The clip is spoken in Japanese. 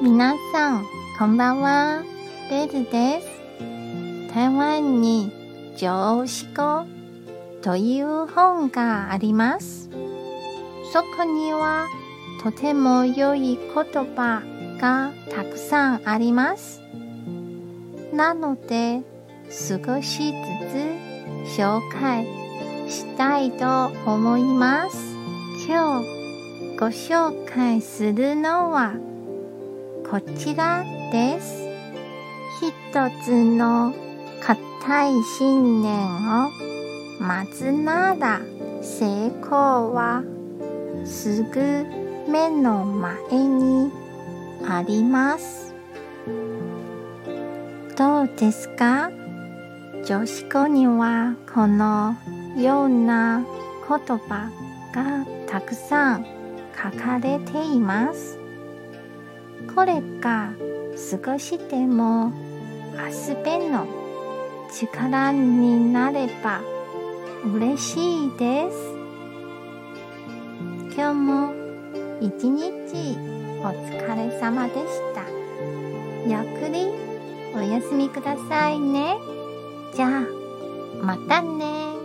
皆さん、こんばんは。ベルです。台湾に常識語という本があります。そこにはとても良い言葉がたくさんあります。なので、少しずつ紹介したいと思います。今日ご紹介するのはこちらです。一つの固い信念を待つなら成功はすぐ目の前にあります。どうですか？女子語にはこのような言葉がたくさん書かれています。これが少しでも明日べの力になれば嬉しいです。今日も一日お疲れ様でした。ゆっくりお休みくださいね。じゃあ、またね